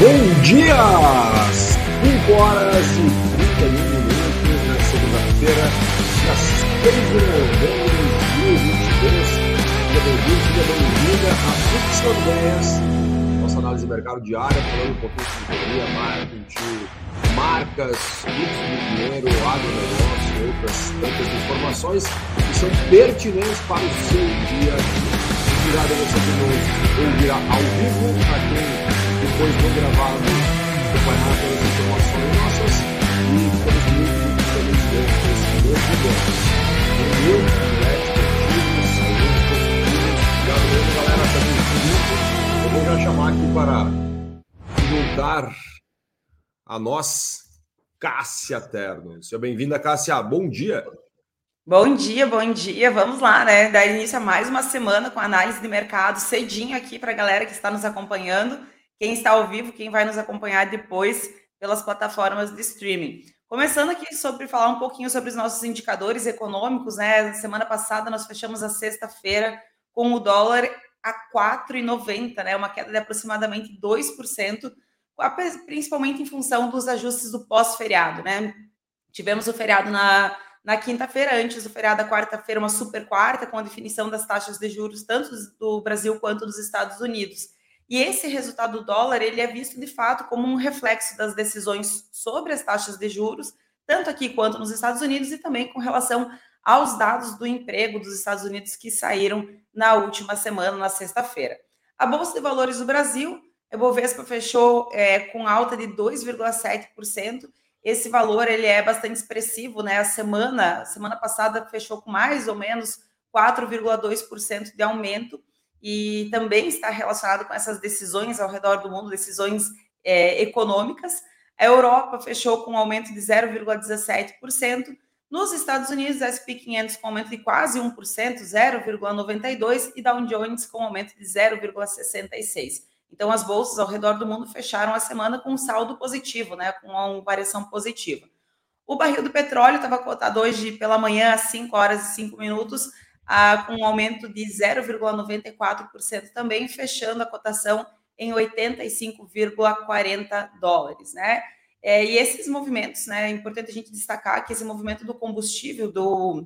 Bom dia! 5 horas e 31 minutos na segunda-feira, dia 6 de novembro de 2022. Seja bem-vindo, seja bem-vinda a Fixo Ideias, nossa análise de mercado diária, falando um pouquinho de economia, marketing, marcas, fluxo de dinheiro, agronegócio, outras tantas informações que são pertinentes para o seu dia a dia. Obrigado a você que nos ouvirá ao vivo, a quem depois vou gravar acompanhar todas as informações nossas e estamos muito, muito felizes com esse novo ano. Valeu, moleque, positivo, saúde, positivos. Obrigado mesmo, galera, Eu vou já chamar aqui para juntar a nós Cássia Terno. Seja bem-vinda, Cássia. Bom dia. Bom dia, bom dia. Vamos lá, né? Dar início a mais uma semana com análise de mercado cedinho aqui para a galera que está nos acompanhando quem está ao vivo, quem vai nos acompanhar depois pelas plataformas de streaming. Começando aqui sobre falar um pouquinho sobre os nossos indicadores econômicos, né? Semana passada nós fechamos a sexta-feira com o dólar a 4,90, né? Uma queda de aproximadamente 2%, principalmente em função dos ajustes do pós-feriado, né? Tivemos o feriado na, na quinta-feira, antes do feriado da quarta-feira, uma super quarta, com a definição das taxas de juros, tanto do Brasil quanto dos Estados Unidos. E esse resultado do dólar, ele é visto de fato como um reflexo das decisões sobre as taxas de juros, tanto aqui quanto nos Estados Unidos e também com relação aos dados do emprego dos Estados Unidos que saíram na última semana, na sexta-feira. A Bolsa de Valores do Brasil, a Bovespa fechou é, com alta de 2,7%. Esse valor ele é bastante expressivo, né? A semana, semana passada fechou com mais ou menos 4,2% de aumento e também está relacionado com essas decisões ao redor do mundo, decisões é, econômicas. A Europa fechou com um aumento de 0,17%. Nos Estados Unidos, S&P 500 com aumento de quase 1%, 0,92%, e Dow Jones com aumento de 0,66%. Então, as bolsas ao redor do mundo fecharam a semana com um saldo positivo, né, com uma variação positiva. O barril do petróleo estava cotado hoje pela manhã às 5 horas e 5 minutos com um aumento de 0,94% também, fechando a cotação em 85,40 dólares, né? É, e esses movimentos, né? É importante a gente destacar que esse movimento do combustível, do,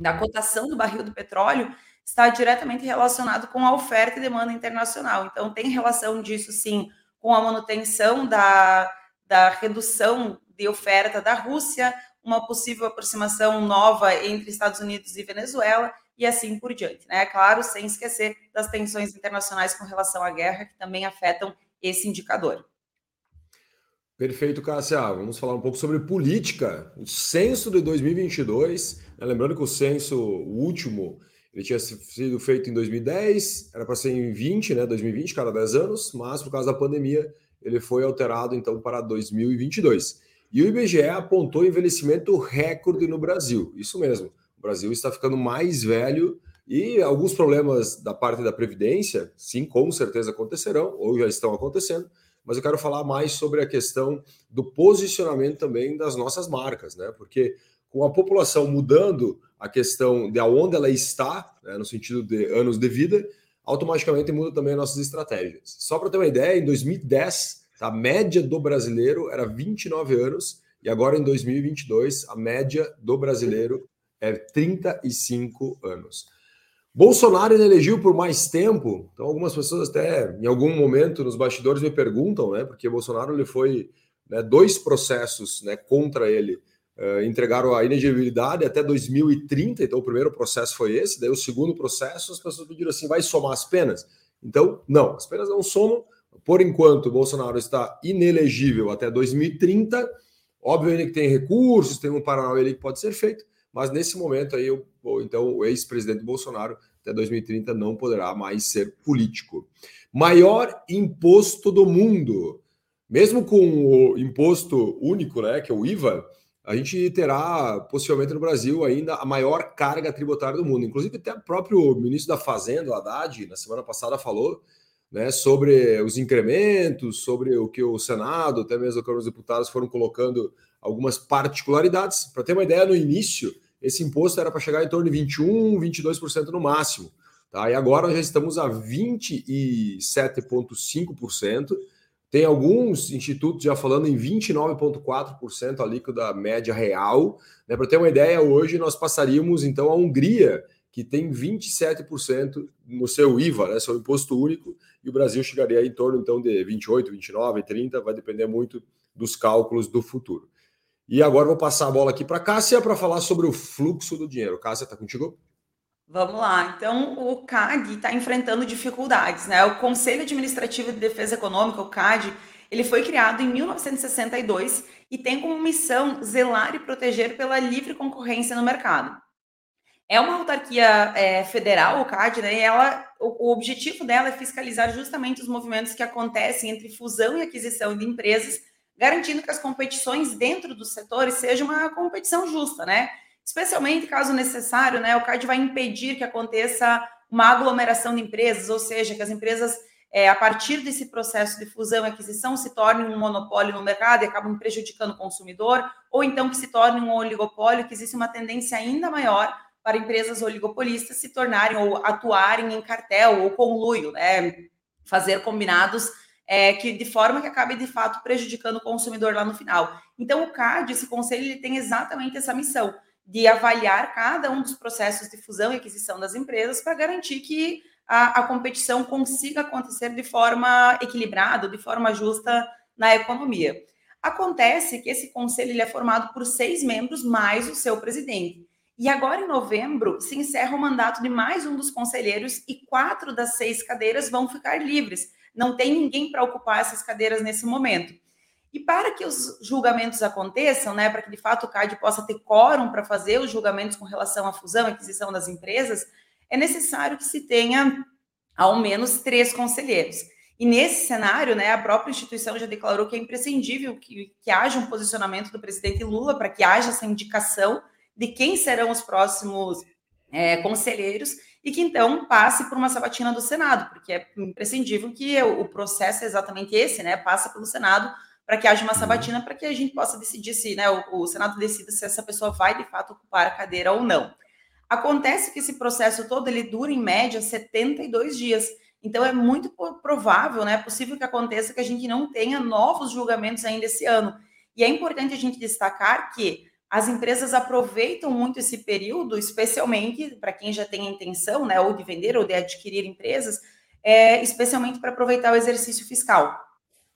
da cotação do barril do petróleo, está diretamente relacionado com a oferta e demanda internacional. Então, tem relação disso, sim, com a manutenção da, da redução de oferta da Rússia, uma possível aproximação nova entre Estados Unidos e Venezuela e assim por diante. Né? Claro, sem esquecer das tensões internacionais com relação à guerra, que também afetam esse indicador. Perfeito, Cássia. Vamos falar um pouco sobre política. O censo de 2022, né? lembrando que o censo o último ele tinha sido feito em 2010, era para ser em 20, né, 2020, cada 10 anos, mas por causa da pandemia ele foi alterado então para 2022. E o IBGE apontou envelhecimento recorde no Brasil. Isso mesmo. Brasil está ficando mais velho e alguns problemas da parte da Previdência, sim, com certeza acontecerão, ou já estão acontecendo, mas eu quero falar mais sobre a questão do posicionamento também das nossas marcas, né? Porque com a população mudando a questão de aonde ela está, né, no sentido de anos de vida, automaticamente muda também as nossas estratégias. Só para ter uma ideia, em 2010, a média do brasileiro era 29 anos, e agora em 2022, a média do brasileiro é 35 anos. Bolsonaro elegeu por mais tempo, então algumas pessoas até em algum momento nos bastidores me perguntam, né? Porque Bolsonaro ele foi né, dois processos né, contra ele uh, entregaram a inegibilidade até 2030, então o primeiro processo foi esse, daí o segundo processo as pessoas pediram assim, vai somar as penas? Então, não, as penas não somam, por enquanto Bolsonaro está inelegível até 2030, obviamente que tem recursos, tem um Paraná que pode ser feito, mas nesse momento aí, eu, então, o ex-presidente Bolsonaro até 2030 não poderá mais ser político. Maior imposto do mundo. Mesmo com o imposto único, né, que é o IVA, a gente terá possivelmente no Brasil ainda a maior carga tributária do mundo. Inclusive, até o próprio ministro da Fazenda, Haddad, na semana passada falou né, sobre os incrementos, sobre o que o Senado, até mesmo a Câmara dos Deputados foram colocando algumas particularidades. Para ter uma ideia, no início, esse imposto era para chegar em torno de 21, 22% no máximo. Tá? E agora já estamos a 27,5%. Tem alguns institutos já falando em 29,4% ali da média real. Né? Para ter uma ideia, hoje nós passaríamos então a Hungria, que tem 27% no seu IVA, né, seu imposto único, e o Brasil chegaria em torno então de 28, 29, 30, vai depender muito dos cálculos do futuro. E agora vou passar a bola aqui para Cássia para falar sobre o fluxo do dinheiro. Cássia, está contigo? Vamos lá. Então, o CAD está enfrentando dificuldades, né? O Conselho Administrativo de Defesa Econômica, o CAD, ele foi criado em 1962 e tem como missão zelar e proteger pela livre concorrência no mercado. É uma autarquia é, federal, o CAD, né? E ela, o, o objetivo dela é fiscalizar justamente os movimentos que acontecem entre fusão e aquisição de empresas, garantindo que as competições dentro dos setores sejam uma competição justa, né? especialmente caso necessário, né, o CAD vai impedir que aconteça uma aglomeração de empresas, ou seja, que as empresas, é, a partir desse processo de fusão e aquisição, se tornem um monopólio no mercado e acabam prejudicando o consumidor, ou então que se torne um oligopólio, que existe uma tendência ainda maior para empresas oligopolistas se tornarem ou atuarem em cartel ou conluio, né, fazer combinados é, que de forma que acabe de fato prejudicando o consumidor lá no final. Então, o CAD, esse conselho, ele tem exatamente essa missão de avaliar cada um dos processos de fusão e aquisição das empresas para garantir que a, a, competição consiga acontecer de forma equilibrada, de forma justa na economia. Acontece que esse conselho ele é formado por seis membros mais o seu presidente. E agora, em novembro, se encerra o mandato de mais um dos conselheiros e quatro das seis cadeiras vão ficar livres. Não tem ninguém para ocupar essas cadeiras nesse momento. E para que os julgamentos aconteçam, né, para que de fato o CAD possa ter quórum para fazer os julgamentos com relação à fusão e aquisição das empresas, é necessário que se tenha ao menos três conselheiros. E nesse cenário, né, a própria instituição já declarou que é imprescindível que, que haja um posicionamento do presidente Lula para que haja essa indicação de quem serão os próximos é, conselheiros e que então passe por uma sabatina do Senado, porque é imprescindível que o processo é exatamente esse, né, passa pelo Senado para que haja uma sabatina, para que a gente possa decidir se, né, o, o Senado decida se essa pessoa vai de fato ocupar a cadeira ou não. Acontece que esse processo todo ele dura em média 72 dias. Então é muito provável, né, possível que aconteça que a gente não tenha novos julgamentos ainda esse ano. E é importante a gente destacar que as empresas aproveitam muito esse período, especialmente para quem já tem a intenção, né, ou de vender ou de adquirir empresas, é, especialmente para aproveitar o exercício fiscal.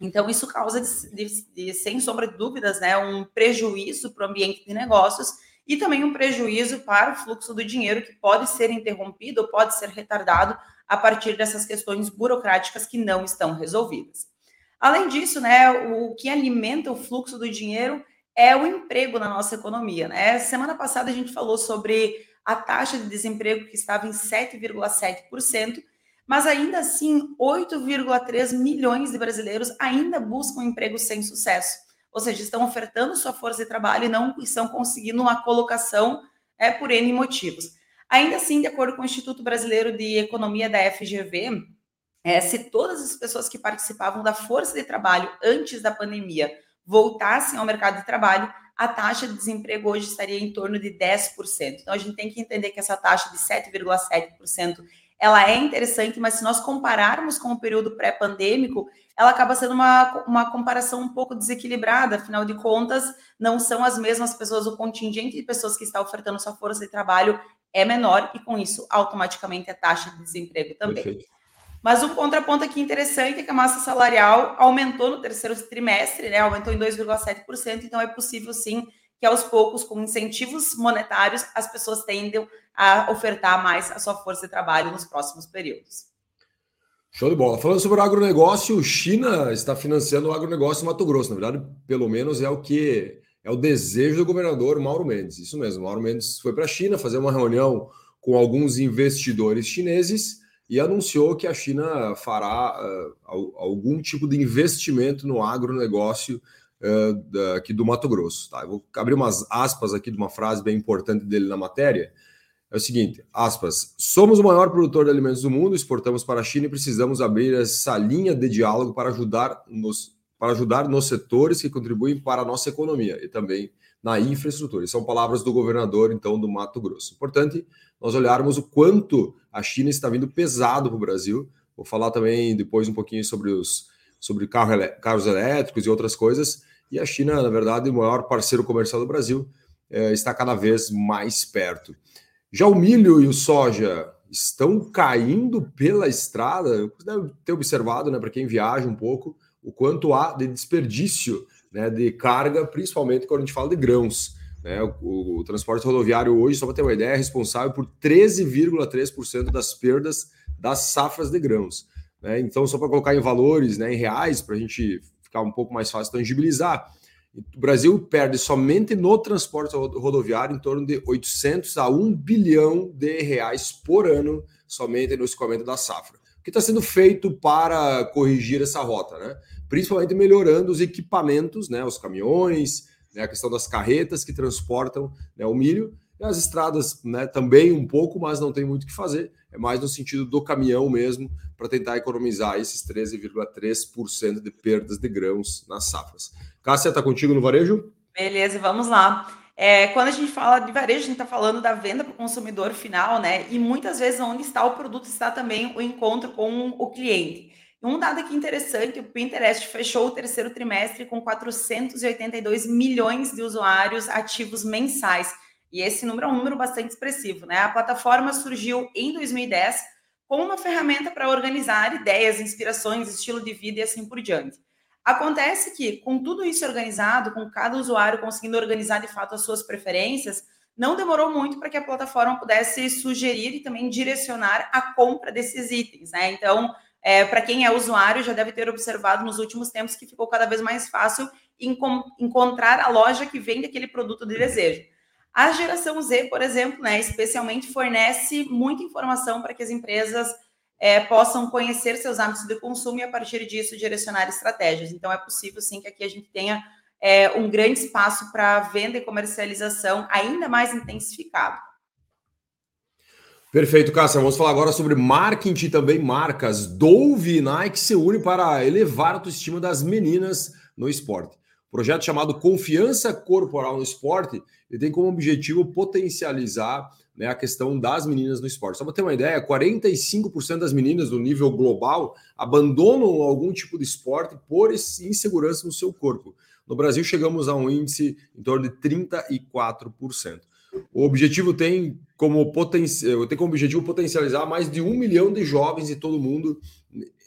Então, isso causa, de, de, sem sombra de dúvidas, né, um prejuízo para o ambiente de negócios e também um prejuízo para o fluxo do dinheiro que pode ser interrompido ou pode ser retardado a partir dessas questões burocráticas que não estão resolvidas. Além disso, né, o que alimenta o fluxo do dinheiro é o emprego na nossa economia. Né? Semana passada a gente falou sobre a taxa de desemprego que estava em 7,7%, mas ainda assim, 8,3 milhões de brasileiros ainda buscam emprego sem sucesso. Ou seja, estão ofertando sua força de trabalho e não estão conseguindo uma colocação é, por N motivos. Ainda assim, de acordo com o Instituto Brasileiro de Economia da FGV, é, se todas as pessoas que participavam da força de trabalho antes da pandemia voltassem ao mercado de trabalho, a taxa de desemprego hoje estaria em torno de 10%. Então, a gente tem que entender que essa taxa de 7,7% ela é interessante, mas se nós compararmos com o período pré-pandêmico, ela acaba sendo uma, uma comparação um pouco desequilibrada, afinal de contas, não são as mesmas pessoas, o contingente de pessoas que está ofertando sua força de trabalho é menor e com isso automaticamente a taxa de desemprego também. Perfeito. Mas um contraponto aqui interessante é que a massa salarial aumentou no terceiro trimestre, né? Aumentou em 2,7%, então é possível sim que aos poucos, com incentivos monetários, as pessoas tendem a ofertar mais a sua força de trabalho nos próximos períodos. Show de bola. Falando sobre o agronegócio, China está financiando o agronegócio no Mato Grosso. Na verdade, pelo menos é o que é o desejo do governador Mauro Mendes. Isso mesmo. Mauro Mendes foi para a China fazer uma reunião com alguns investidores chineses e anunciou que a China fará uh, algum tipo de investimento no agronegócio uh, aqui do Mato Grosso. Tá? Eu vou abrir umas aspas aqui de uma frase bem importante dele na matéria. É o seguinte, aspas, somos o maior produtor de alimentos do mundo, exportamos para a China e precisamos abrir essa linha de diálogo para ajudar nos, para ajudar nos setores que contribuem para a nossa economia e também na infraestrutura. E são palavras do governador, então, do Mato Grosso. Importante nós olharmos o quanto a China está vindo pesado para o Brasil. Vou falar também depois um pouquinho sobre os sobre carro, carros elétricos e outras coisas. E a China, na verdade, o maior parceiro comercial do Brasil, é, está cada vez mais perto. Já o milho e o soja estão caindo pela estrada. Deve ter observado, né, para quem viaja um pouco, o quanto há de desperdício né, de carga, principalmente quando a gente fala de grãos. Né? O, o, transporte rodoviário hoje, só para ter uma ideia, é responsável por 13,3% das perdas das safras de grãos. Né? Então, só para colocar em valores, né, em reais, para a gente ficar um pouco mais fácil tangibilizar, o Brasil perde somente no transporte rodoviário em torno de 800 a 1 bilhão de reais por ano somente no escoamento da safra. O que está sendo feito para corrigir essa rota, né? Principalmente melhorando os equipamentos, né? Os caminhões, né? a questão das carretas que transportam né? o milho e as estradas, né? Também um pouco, mas não tem muito o que fazer. É mais no sentido do caminhão mesmo para tentar economizar esses 13,3% de perdas de grãos nas safras. Cássia, está contigo no varejo? Beleza, vamos lá. É, quando a gente fala de varejo, a gente está falando da venda para o consumidor final, né? E muitas vezes onde está o produto está também o encontro com o cliente. Um dado aqui interessante, o Pinterest fechou o terceiro trimestre com 482 milhões de usuários ativos mensais. E esse número é um número bastante expressivo, né? A plataforma surgiu em 2010 como uma ferramenta para organizar ideias, inspirações, estilo de vida e assim por diante. Acontece que, com tudo isso organizado, com cada usuário conseguindo organizar de fato as suas preferências, não demorou muito para que a plataforma pudesse sugerir e também direcionar a compra desses itens, né? Então, é, para quem é usuário, já deve ter observado nos últimos tempos que ficou cada vez mais fácil encontrar a loja que vende aquele produto de desejo. A geração Z, por exemplo, né, especialmente fornece muita informação para que as empresas é, possam conhecer seus hábitos de consumo e, a partir disso, direcionar estratégias. Então, é possível, sim, que aqui a gente tenha é, um grande espaço para venda e comercialização ainda mais intensificado. Perfeito, Cássia. Vamos falar agora sobre marketing também marcas. Dove e Nike se unem para elevar a autoestima das meninas no esporte. O projeto chamado Confiança Corporal no Esporte ele tem como objetivo potencializar né, a questão das meninas no esporte. Só para ter uma ideia, 45% das meninas no nível global abandonam algum tipo de esporte por insegurança no seu corpo. No Brasil, chegamos a um índice em torno de 34%. O objetivo tem como, poten tem como objetivo potencializar mais de um milhão de jovens de todo mundo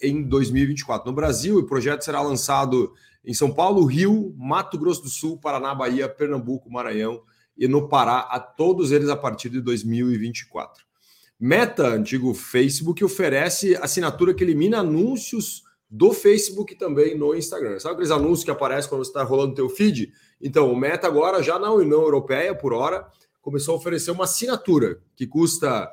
em 2024. No Brasil, o projeto será lançado em São Paulo, Rio, Mato Grosso do Sul, Paraná, Bahia, Pernambuco, Maranhão, e no Pará, a todos eles a partir de 2024. Meta, antigo Facebook, oferece assinatura que elimina anúncios do Facebook também no Instagram. Sabe aqueles anúncios que aparecem quando você está rolando teu feed? Então, o Meta agora, já na União Europeia, por hora, começou a oferecer uma assinatura que custa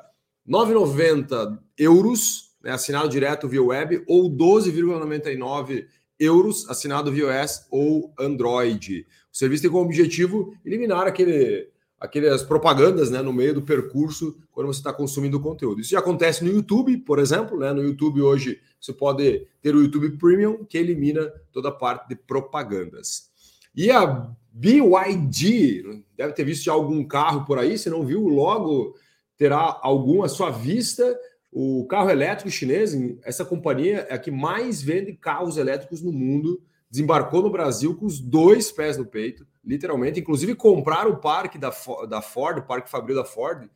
9,90 euros, né, assinado direto via web, ou 12,99 euros, assinado via iOS ou Android. O serviço tem como objetivo eliminar aquele, aquelas propagandas né, no meio do percurso quando você está consumindo conteúdo. Isso já acontece no YouTube, por exemplo. Né? No YouTube hoje você pode ter o YouTube Premium, que elimina toda a parte de propagandas. E a BYD, deve ter visto algum carro por aí, se não viu, logo terá algum à sua vista. O carro elétrico chinês, essa companhia é a que mais vende carros elétricos no mundo desembarcou no Brasil com os dois pés no peito, literalmente. Inclusive, compraram o parque da, da Ford, o parque Fabril da Ford,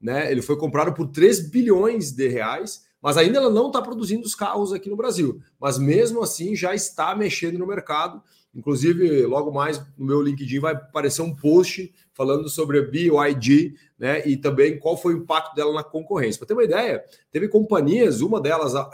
né? Ele foi comprado por 3 bilhões de reais, mas ainda ela não está produzindo os carros aqui no Brasil. Mas mesmo assim já está mexendo no mercado. Inclusive, logo mais no meu LinkedIn vai aparecer um post falando sobre a BYD, né? E também qual foi o impacto dela na concorrência. Para ter uma ideia, teve companhias, uma delas, a,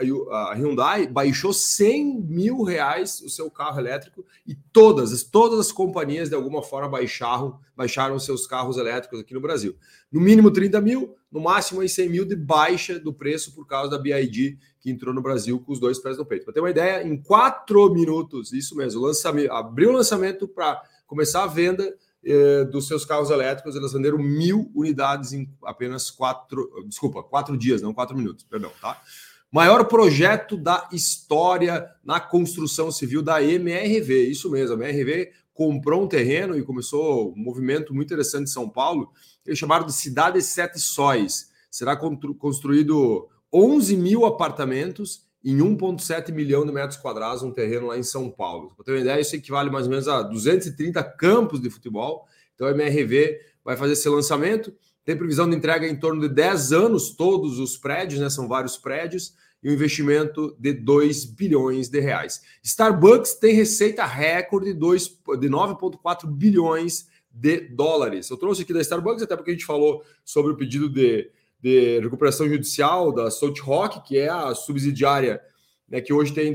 Hyundai, baixou 100 mil reais o seu carro elétrico e todas, todas as companhias de alguma forma baixaram, baixaram seus carros elétricos aqui no Brasil. No mínimo 30 mil, no máximo aí 100 mil de baixa do preço por causa da BID que entrou no Brasil com os dois pés no peito. Para ter uma ideia, em quatro minutos, isso mesmo, lançamento, abriu o lançamento para começar a venda eh, dos seus carros elétricos, eles venderam mil unidades em apenas quatro, desculpa, quatro dias, não quatro minutos, perdão, tá? Maior projeto da história na construção civil da MRV, isso mesmo, a MRV comprou um terreno e começou um movimento muito interessante em São Paulo, eles chamaram de Cidade Sete Sóis. Será construído 11 mil apartamentos em 1,7 milhão de metros quadrados um terreno lá em São Paulo. Para ter uma ideia, isso equivale mais ou menos a 230 campos de futebol. Então a MRV vai fazer esse lançamento. Tem previsão de entrega em torno de 10 anos, todos os prédios, né? São vários prédios, e um investimento de 2 bilhões de reais. Starbucks tem receita recorde de, de 9,4 bilhões de dólares. Eu trouxe aqui da Starbucks, até porque a gente falou sobre o pedido de de recuperação judicial da Salt Rock, que é a subsidiária né, que hoje tem,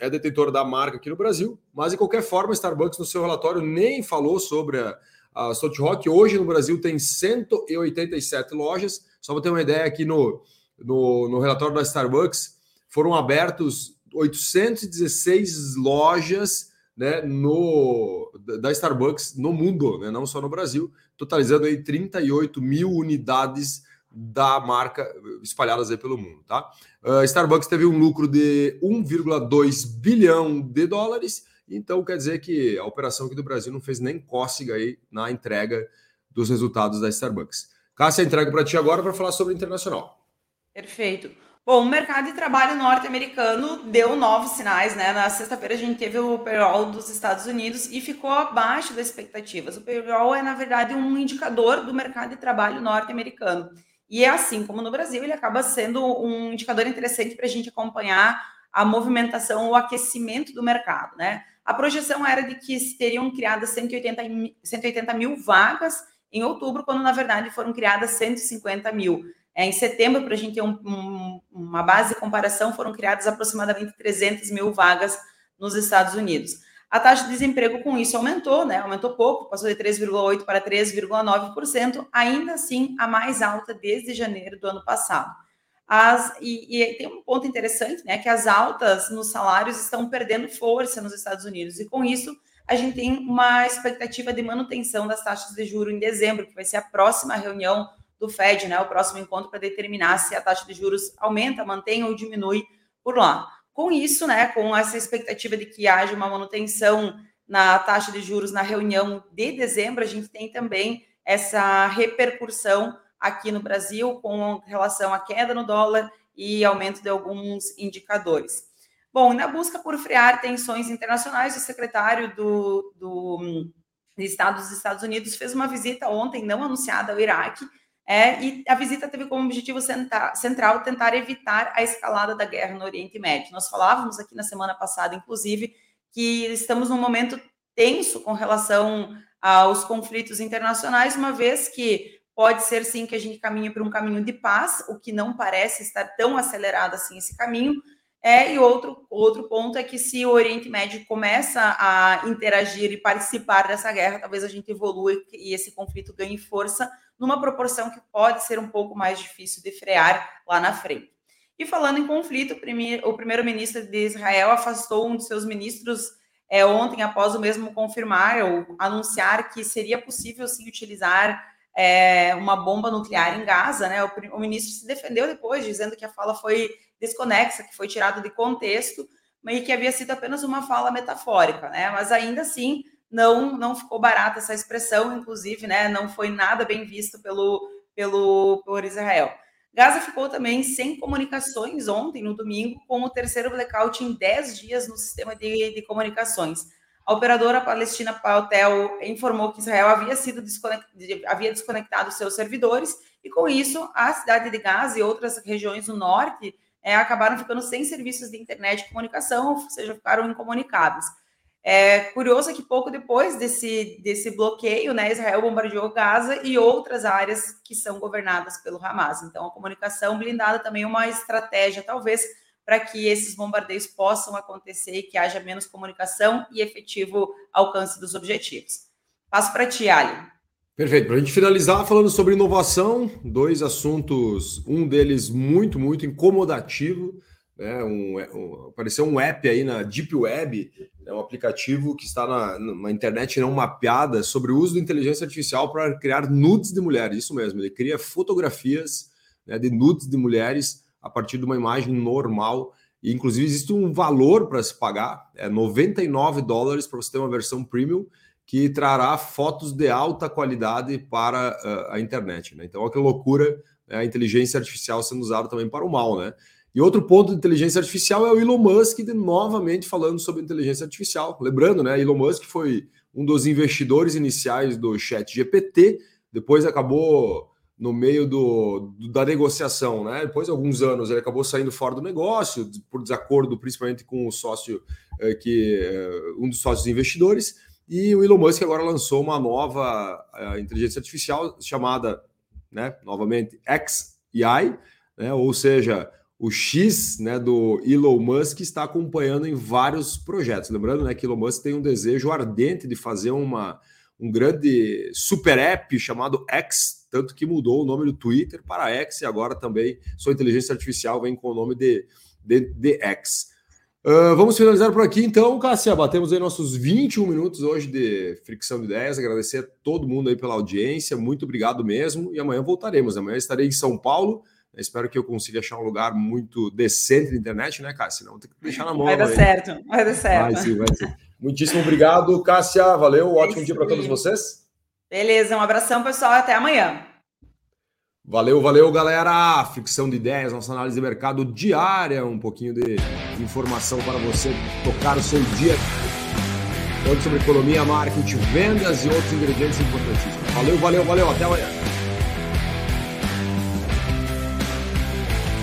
é detentora da marca aqui no Brasil, mas de qualquer forma, Starbucks no seu relatório nem falou sobre a, a Salt Rock. Hoje no Brasil tem 187 lojas. Só para ter uma ideia, aqui no, no, no relatório da Starbucks foram abertos 816 lojas né, no, da Starbucks no mundo, né, não só no Brasil, totalizando aí 38 mil unidades da marca espalhadas aí pelo mundo, tá? Uh, Starbucks teve um lucro de 1,2 bilhão de dólares, então quer dizer que a operação aqui do Brasil não fez nem cócega aí na entrega dos resultados da Starbucks. Cássia, entrega para ti agora para falar sobre internacional. Perfeito. Bom, o mercado de trabalho norte-americano deu novos sinais, né? Na sexta-feira a gente teve o payroll dos Estados Unidos e ficou abaixo das expectativas. O payroll é, na verdade, um indicador do mercado de trabalho norte-americano. E é assim como no Brasil, ele acaba sendo um indicador interessante para a gente acompanhar a movimentação, o aquecimento do mercado, né? A projeção era de que teriam criadas 180, 180 mil vagas em outubro, quando na verdade foram criadas 150 mil. É, em setembro, para a gente ter um, um, uma base de comparação, foram criadas aproximadamente 300 mil vagas nos Estados Unidos. A taxa de desemprego com isso aumentou, né? Aumentou pouco, passou de 3,8% para 3,9%, ainda assim a mais alta desde janeiro do ano passado. As, e, e, tem um ponto interessante, né? Que as altas nos salários estão perdendo força nos Estados Unidos, e com isso a gente tem uma expectativa de manutenção das taxas de juro em dezembro, que vai ser a próxima reunião do Fed, né? O próximo encontro para determinar se a taxa de juros aumenta, mantém ou diminui por lá. Com isso, né, com essa expectativa de que haja uma manutenção na taxa de juros na reunião de dezembro, a gente tem também essa repercussão aqui no Brasil com relação à queda no dólar e aumento de alguns indicadores. Bom, na busca por frear tensões internacionais, o secretário do, do de Estado dos Estados Unidos fez uma visita ontem, não anunciada ao Iraque, é, e a visita teve como objetivo central tentar evitar a escalada da guerra no Oriente Médio. Nós falávamos aqui na semana passada, inclusive, que estamos num momento tenso com relação aos conflitos internacionais, uma vez que pode ser sim que a gente caminhe para um caminho de paz, o que não parece estar tão acelerado assim esse caminho. É, e outro, outro ponto é que se o Oriente Médio começa a interagir e participar dessa guerra, talvez a gente evolua e esse conflito ganhe força numa proporção que pode ser um pouco mais difícil de frear lá na frente. E falando em conflito, o primeiro-ministro de Israel afastou um de seus ministros é, ontem, após o mesmo confirmar ou anunciar que seria possível sim utilizar é, uma bomba nuclear em Gaza. Né? O, o, ministro se defendeu depois, dizendo que a fala foi desconexa, que foi tirada de contexto, e que havia sido apenas uma fala metafórica. Né? Mas ainda assim, não não ficou barata essa expressão, inclusive, né, não foi nada bem visto pelo, pelo por Israel. Gaza ficou também sem comunicações ontem, no domingo, com o terceiro blackout em 10 dias no sistema de, de comunicações. A operadora palestina Paltel informou que Israel havia sido desconectado, havia desconectado seus servidores e, com isso, a cidade de Gaza e outras regiões do norte é, acabaram ficando sem serviços de internet e comunicação, ou seja, ficaram incomunicadas. É curioso que pouco depois desse, desse bloqueio, né, Israel bombardeou Gaza e outras áreas que são governadas pelo Hamas. Então, a comunicação blindada também é uma estratégia, talvez, para que esses bombardeios possam acontecer e que haja menos comunicação e efetivo alcance dos objetivos. Passo para ti, Ali. Perfeito. Para a gente finalizar falando sobre inovação, dois assuntos, um deles muito, muito incomodativo né, um, um, apareceu um app aí na Deep Web, é um aplicativo que está na, na internet não mapeada sobre o uso da inteligência artificial para criar nudes de mulheres. Isso mesmo, ele cria fotografias né, de nudes de mulheres a partir de uma imagem normal. E, inclusive, existe um valor para se pagar, é 99 dólares para você ter uma versão premium que trará fotos de alta qualidade para uh, a internet. Né? Então, olha que loucura né, a inteligência artificial sendo usada também para o mal, né? E outro ponto de inteligência artificial é o Elon Musk de, novamente falando sobre inteligência artificial. Lembrando, né, Elon Musk foi um dos investidores iniciais do Chat GPT, depois acabou no meio do, do, da negociação, né? Depois de alguns anos ele acabou saindo fora do negócio por desacordo, principalmente com o sócio eh, que eh, um dos sócios investidores. E o Elon Musk agora lançou uma nova eh, inteligência artificial chamada, né, novamente XAI, né? Ou seja, o X né, do Elon Musk está acompanhando em vários projetos. Lembrando né, que Elon Musk tem um desejo ardente de fazer uma, um grande super app chamado X, tanto que mudou o nome do Twitter para X e agora também sua inteligência artificial vem com o nome de, de, de X. Uh, vamos finalizar por aqui então, Cássia. Batemos aí nossos 21 minutos hoje de fricção de ideias. Agradecer a todo mundo aí pela audiência. Muito obrigado mesmo. E amanhã voltaremos. Amanhã estarei em São Paulo espero que eu consiga achar um lugar muito decente na internet, né, Cássia? Não tem que deixar na mão. Vai dar aí. certo, vai dar certo. Vai sim, vai sim. Muitíssimo obrigado, Cássia. Valeu, é ótimo dia para todos vocês. Beleza, um abração, pessoal. Até amanhã. Valeu, valeu, galera. Ficção de ideias, nossa análise de mercado diária, um pouquinho de informação para você tocar o seu dia. Falando sobre economia, marketing, vendas e outros ingredientes importantíssimos. Valeu, valeu, valeu. Até amanhã.